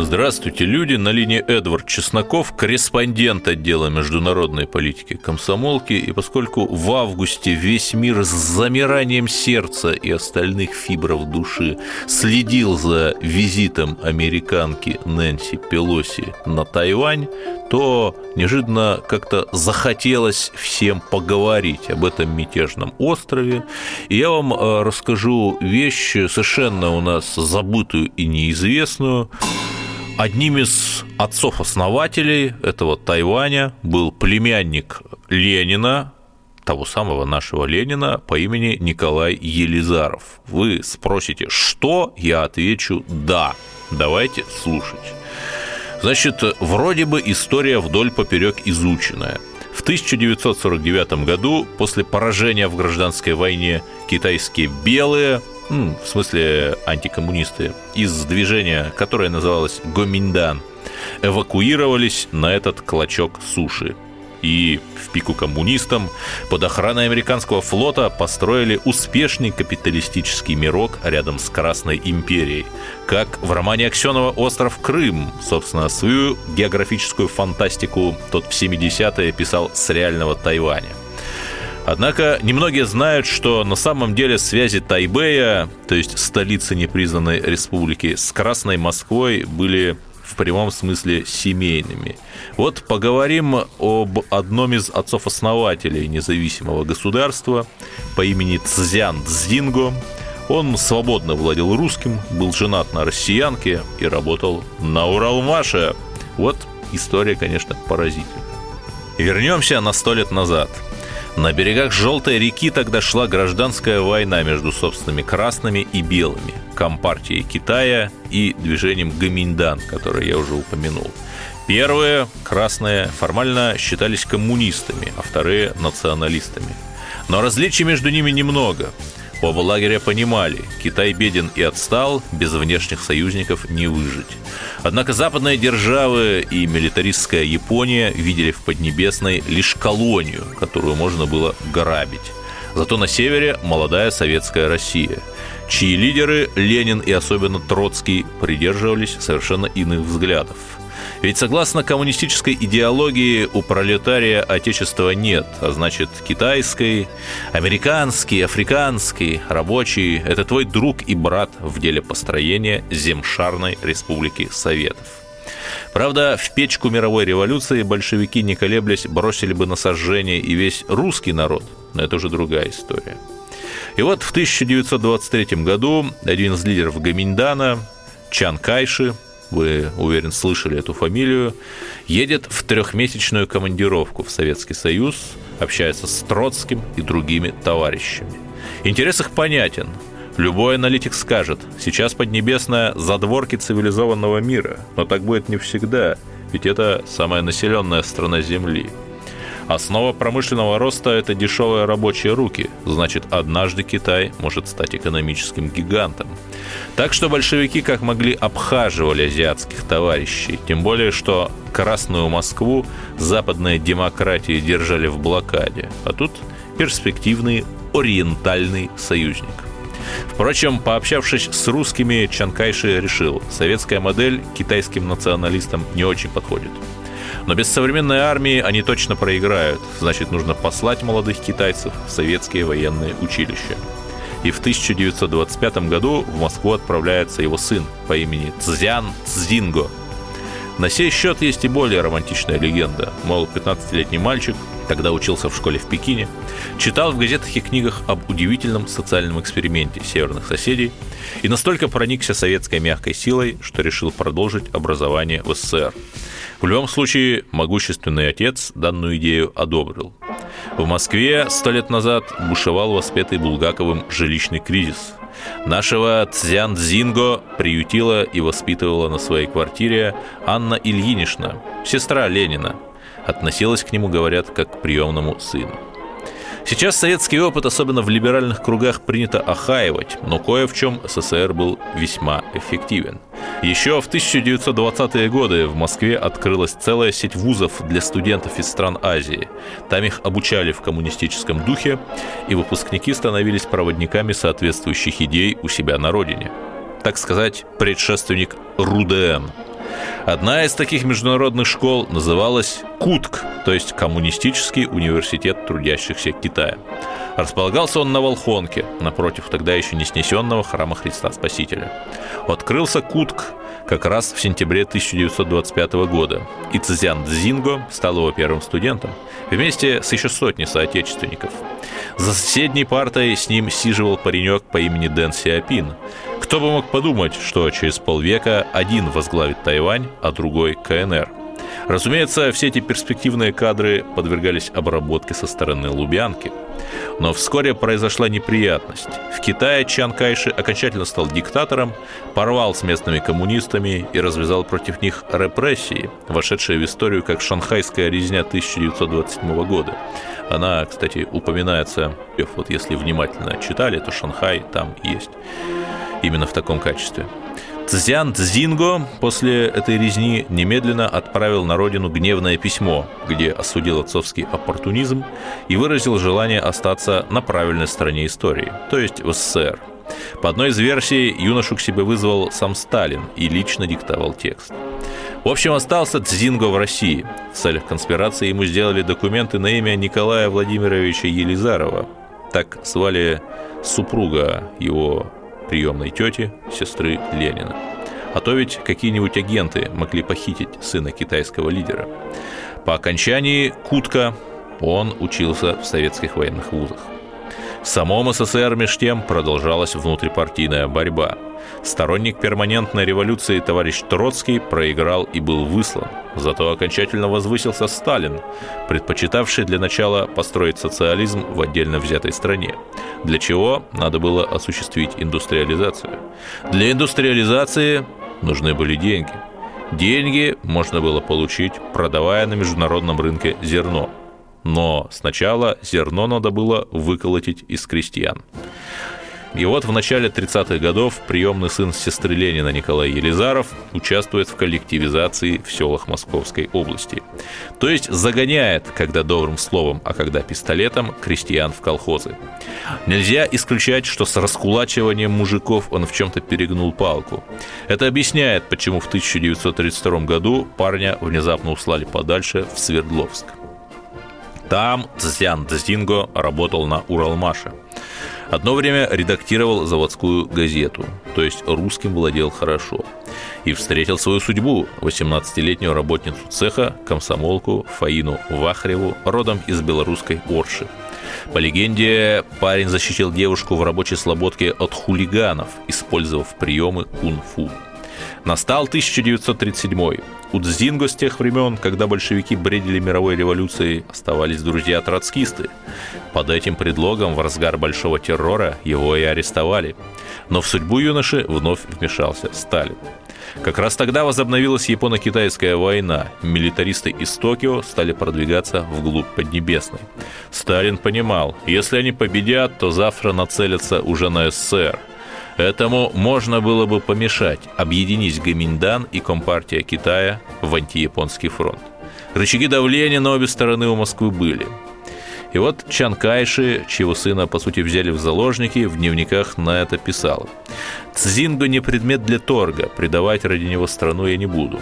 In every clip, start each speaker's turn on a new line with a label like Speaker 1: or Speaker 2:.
Speaker 1: Здравствуйте, люди. На линии Эдвард Чесноков, корреспондент отдела международной политики комсомолки. И поскольку в августе весь мир с замиранием сердца и остальных фибров души следил за визитом американки Нэнси Пелоси на Тайвань, то неожиданно как-то захотелось всем поговорить об этом мятежном острове. И я вам э, расскажу вещь совершенно у нас забытую и неизвестную. Одним из отцов-основателей этого Тайваня был племянник Ленина, того самого нашего Ленина по имени Николай Елизаров. Вы спросите, что? Я отвечу «да». Давайте слушать. Значит, вроде бы история вдоль поперек изученная. В 1949 году, после поражения в гражданской войне, китайские белые в смысле антикоммунисты, из движения, которое называлось Гоминдан, эвакуировались на этот клочок суши. И в пику коммунистам под охраной американского флота построили успешный капиталистический мирок рядом с Красной империей, как в романе Аксенова «Остров Крым». Собственно, свою географическую фантастику тот в 70-е писал с реального Тайваня. Однако немногие знают, что на самом деле связи Тайбэя, то есть столицы непризнанной республики, с Красной Москвой были в прямом смысле семейными. Вот поговорим об одном из отцов-основателей независимого государства по имени Цзян Цзинго. Он свободно владел русским, был женат на россиянке и работал на Уралмаше. Вот история, конечно, поразительная. Вернемся на сто лет назад – на берегах Желтой реки тогда шла гражданская война между собственными красными и белыми, Компартией Китая и движением Гаминдан, которое я уже упомянул. Первые, красные, формально считались коммунистами, а вторые – националистами. Но различий между ними немного. Оба лагеря понимали, Китай беден и отстал, без внешних союзников не выжить. Однако западные державы и милитаристская Япония видели в Поднебесной лишь колонию, которую можно было грабить. Зато на севере молодая советская Россия, чьи лидеры, Ленин и особенно Троцкий, придерживались совершенно иных взглядов – ведь согласно коммунистической идеологии у пролетария отечества нет, а значит китайской, американский, африканский, рабочий – это твой друг и брат в деле построения земшарной республики Советов. Правда, в печку мировой революции большевики, не колеблясь, бросили бы на сожжение и весь русский народ, но это уже другая история. И вот в 1923 году один из лидеров Гаминдана, Чан Кайши, вы, уверен, слышали эту фамилию, едет в трехмесячную командировку в Советский Союз, общается с Троцким и другими товарищами. Интерес их понятен. Любой аналитик скажет, сейчас Поднебесная – задворки цивилизованного мира, но так будет не всегда, ведь это самая населенная страна Земли – Основа промышленного роста – это дешевые рабочие руки. Значит, однажды Китай может стать экономическим гигантом. Так что большевики как могли обхаживали азиатских товарищей. Тем более, что Красную Москву западные демократии держали в блокаде. А тут перспективный ориентальный союзник. Впрочем, пообщавшись с русскими, Чанкайши решил, советская модель китайским националистам не очень подходит. Но без современной армии они точно проиграют. Значит, нужно послать молодых китайцев в советские военные училища. И в 1925 году в Москву отправляется его сын по имени Цзян Цзинго. На сей счет есть и более романтичная легенда. Мол, 15-летний мальчик, тогда учился в школе в Пекине, читал в газетах и книгах об удивительном социальном эксперименте северных соседей и настолько проникся советской мягкой силой, что решил продолжить образование в СССР. В любом случае, могущественный отец данную идею одобрил. В Москве сто лет назад бушевал воспетый Булгаковым жилищный кризис. Нашего Цзян Цзинго приютила и воспитывала на своей квартире Анна Ильинична, сестра Ленина. Относилась к нему, говорят, как к приемному сыну. Сейчас советский опыт, особенно в либеральных кругах, принято охаивать, но кое в чем СССР был весьма эффективен. Еще в 1920-е годы в Москве открылась целая сеть вузов для студентов из стран Азии. Там их обучали в коммунистическом духе, и выпускники становились проводниками соответствующих идей у себя на родине. Так сказать, предшественник РУДН – Одна из таких международных школ называлась КУТК, то есть Коммунистический университет трудящихся Китая. Располагался он на Волхонке, напротив тогда еще не снесенного храма Христа Спасителя. Открылся Кутк как раз в сентябре 1925 года, и Цзян Цзинго стал его первым студентом, вместе с еще сотней соотечественников. За соседней партой с ним сиживал паренек по имени Дэн Сиапин, кто бы мог подумать, что через полвека один возглавит Тайвань, а другой – КНР. Разумеется, все эти перспективные кадры подвергались обработке со стороны Лубянки. Но вскоре произошла неприятность. В Китае Чан Кайши окончательно стал диктатором, порвал с местными коммунистами и развязал против них репрессии, вошедшие в историю как шанхайская резня 1927 года. Она, кстати, упоминается, вот если внимательно читали, то Шанхай там есть именно в таком качестве. Цзян Цзинго после этой резни немедленно отправил на родину гневное письмо, где осудил отцовский оппортунизм и выразил желание остаться на правильной стороне истории, то есть в СССР. По одной из версий, юношу к себе вызвал сам Сталин и лично диктовал текст. В общем, остался Цзинго в России. В целях конспирации ему сделали документы на имя Николая Владимировича Елизарова. Так звали супруга его приемной тети, сестры Ленина. А то ведь какие-нибудь агенты могли похитить сына китайского лидера. По окончании Кутка он учился в советских военных вузах. В самом СССР меж тем продолжалась внутрипартийная борьба. Сторонник перманентной революции товарищ Троцкий проиграл и был выслан. Зато окончательно возвысился Сталин, предпочитавший для начала построить социализм в отдельно взятой стране. Для чего надо было осуществить индустриализацию. Для индустриализации нужны были деньги. Деньги можно было получить, продавая на международном рынке зерно – но сначала зерно надо было выколотить из крестьян. И вот в начале 30-х годов приемный сын сестры Ленина Николай Елизаров участвует в коллективизации в селах Московской области. То есть загоняет, когда добрым словом, а когда пистолетом, крестьян в колхозы. Нельзя исключать, что с раскулачиванием мужиков он в чем-то перегнул палку. Это объясняет, почему в 1932 году парня внезапно услали подальше в Свердловск. Там Цзян Цзинго работал на Уралмаше. Одно время редактировал заводскую газету, то есть русским владел хорошо. И встретил свою судьбу, 18-летнюю работницу цеха, комсомолку Фаину Вахреву, родом из белорусской Орши. По легенде, парень защитил девушку в рабочей слободке от хулиганов, использовав приемы кунг-фу. Настал 1937 У Дзинго с тех времен, когда большевики бредили мировой революцией, оставались друзья-троцкисты. Под этим предлогом в разгар большого террора его и арестовали. Но в судьбу юноши вновь вмешался Сталин. Как раз тогда возобновилась японо-китайская война. Милитаристы из Токио стали продвигаться вглубь Поднебесной. Сталин понимал, если они победят, то завтра нацелятся уже на СССР – Этому можно было бы помешать, объединить Гаминдан и Компартия Китая в антияпонский фронт. Рычаги давления на обе стороны у Москвы были. И вот Чан Кайши, чьего сына, по сути, взяли в заложники, в дневниках на это писал. «Цзинго не предмет для торга, предавать ради него страну я не буду.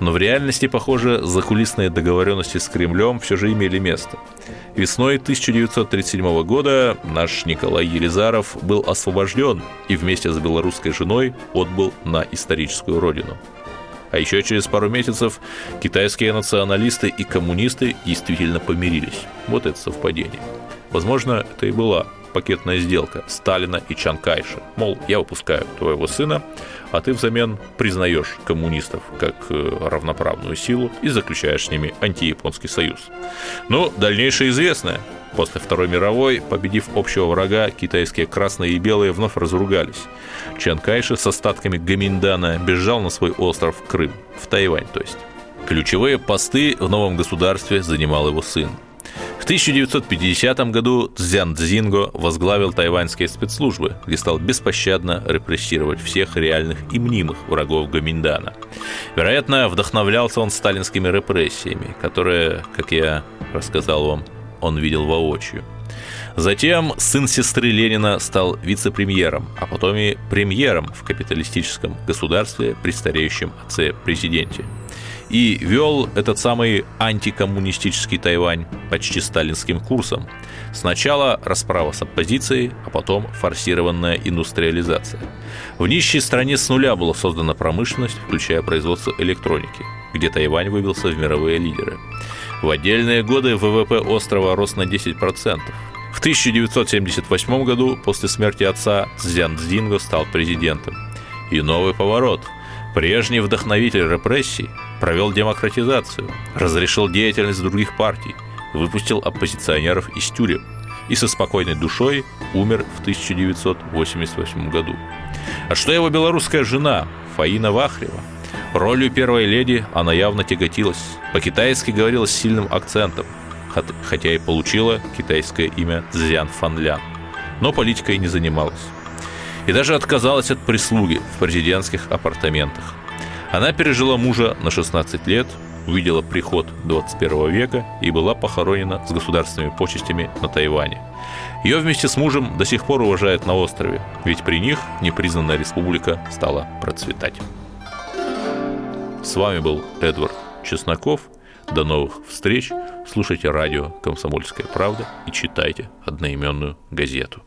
Speaker 1: Но в реальности, похоже, закулисные договоренности с Кремлем все же имели место. Весной 1937 года наш Николай Елизаров был освобожден и вместе с белорусской женой отбыл на историческую родину. А еще через пару месяцев китайские националисты и коммунисты действительно помирились. Вот это совпадение. Возможно, это и была пакетная сделка Сталина и Чан Кайша. Мол, я выпускаю твоего сына, а ты взамен признаешь коммунистов как э, равноправную силу и заключаешь с ними антияпонский союз. Ну, дальнейшее известное. После Второй мировой, победив общего врага, китайские красные и белые вновь разругались. Чан Кайши с остатками Гаминдана бежал на свой остров Крым, в Тайвань то есть. Ключевые посты в новом государстве занимал его сын. 1950 году Цзян Цзинго возглавил тайваньские спецслужбы, где стал беспощадно репрессировать всех реальных и мнимых врагов Гаминдана. Вероятно, вдохновлялся он сталинскими репрессиями, которые, как я рассказал вам, он видел воочию. Затем сын сестры Ленина стал вице-премьером, а потом и премьером в капиталистическом государстве при стареющем отце-президенте. И вел этот самый антикоммунистический Тайвань почти сталинским курсом. Сначала расправа с оппозицией, а потом форсированная индустриализация. В нищей стране с нуля была создана промышленность, включая производство электроники, где Тайвань выбился в мировые лидеры. В отдельные годы ВВП острова рос на 10%. В 1978 году, после смерти отца, Цзян Цзинго стал президентом. И новый поворот. Прежний вдохновитель репрессий провел демократизацию, разрешил деятельность других партий, выпустил оппозиционеров из тюрем и со спокойной душой умер в 1988 году. А что его белорусская жена Фаина Вахрева? Ролью первой леди она явно тяготилась. По-китайски говорила с сильным акцентом – хотя и получила китайское имя Цзян Фанлян, но политикой не занималась. И даже отказалась от прислуги в президентских апартаментах. Она пережила мужа на 16 лет, увидела приход 21 века и была похоронена с государственными почестями на Тайване. Ее вместе с мужем до сих пор уважают на острове, ведь при них непризнанная республика стала процветать. С вами был Эдвард Чесноков. До новых встреч. Слушайте радио «Комсомольская правда» и читайте одноименную газету.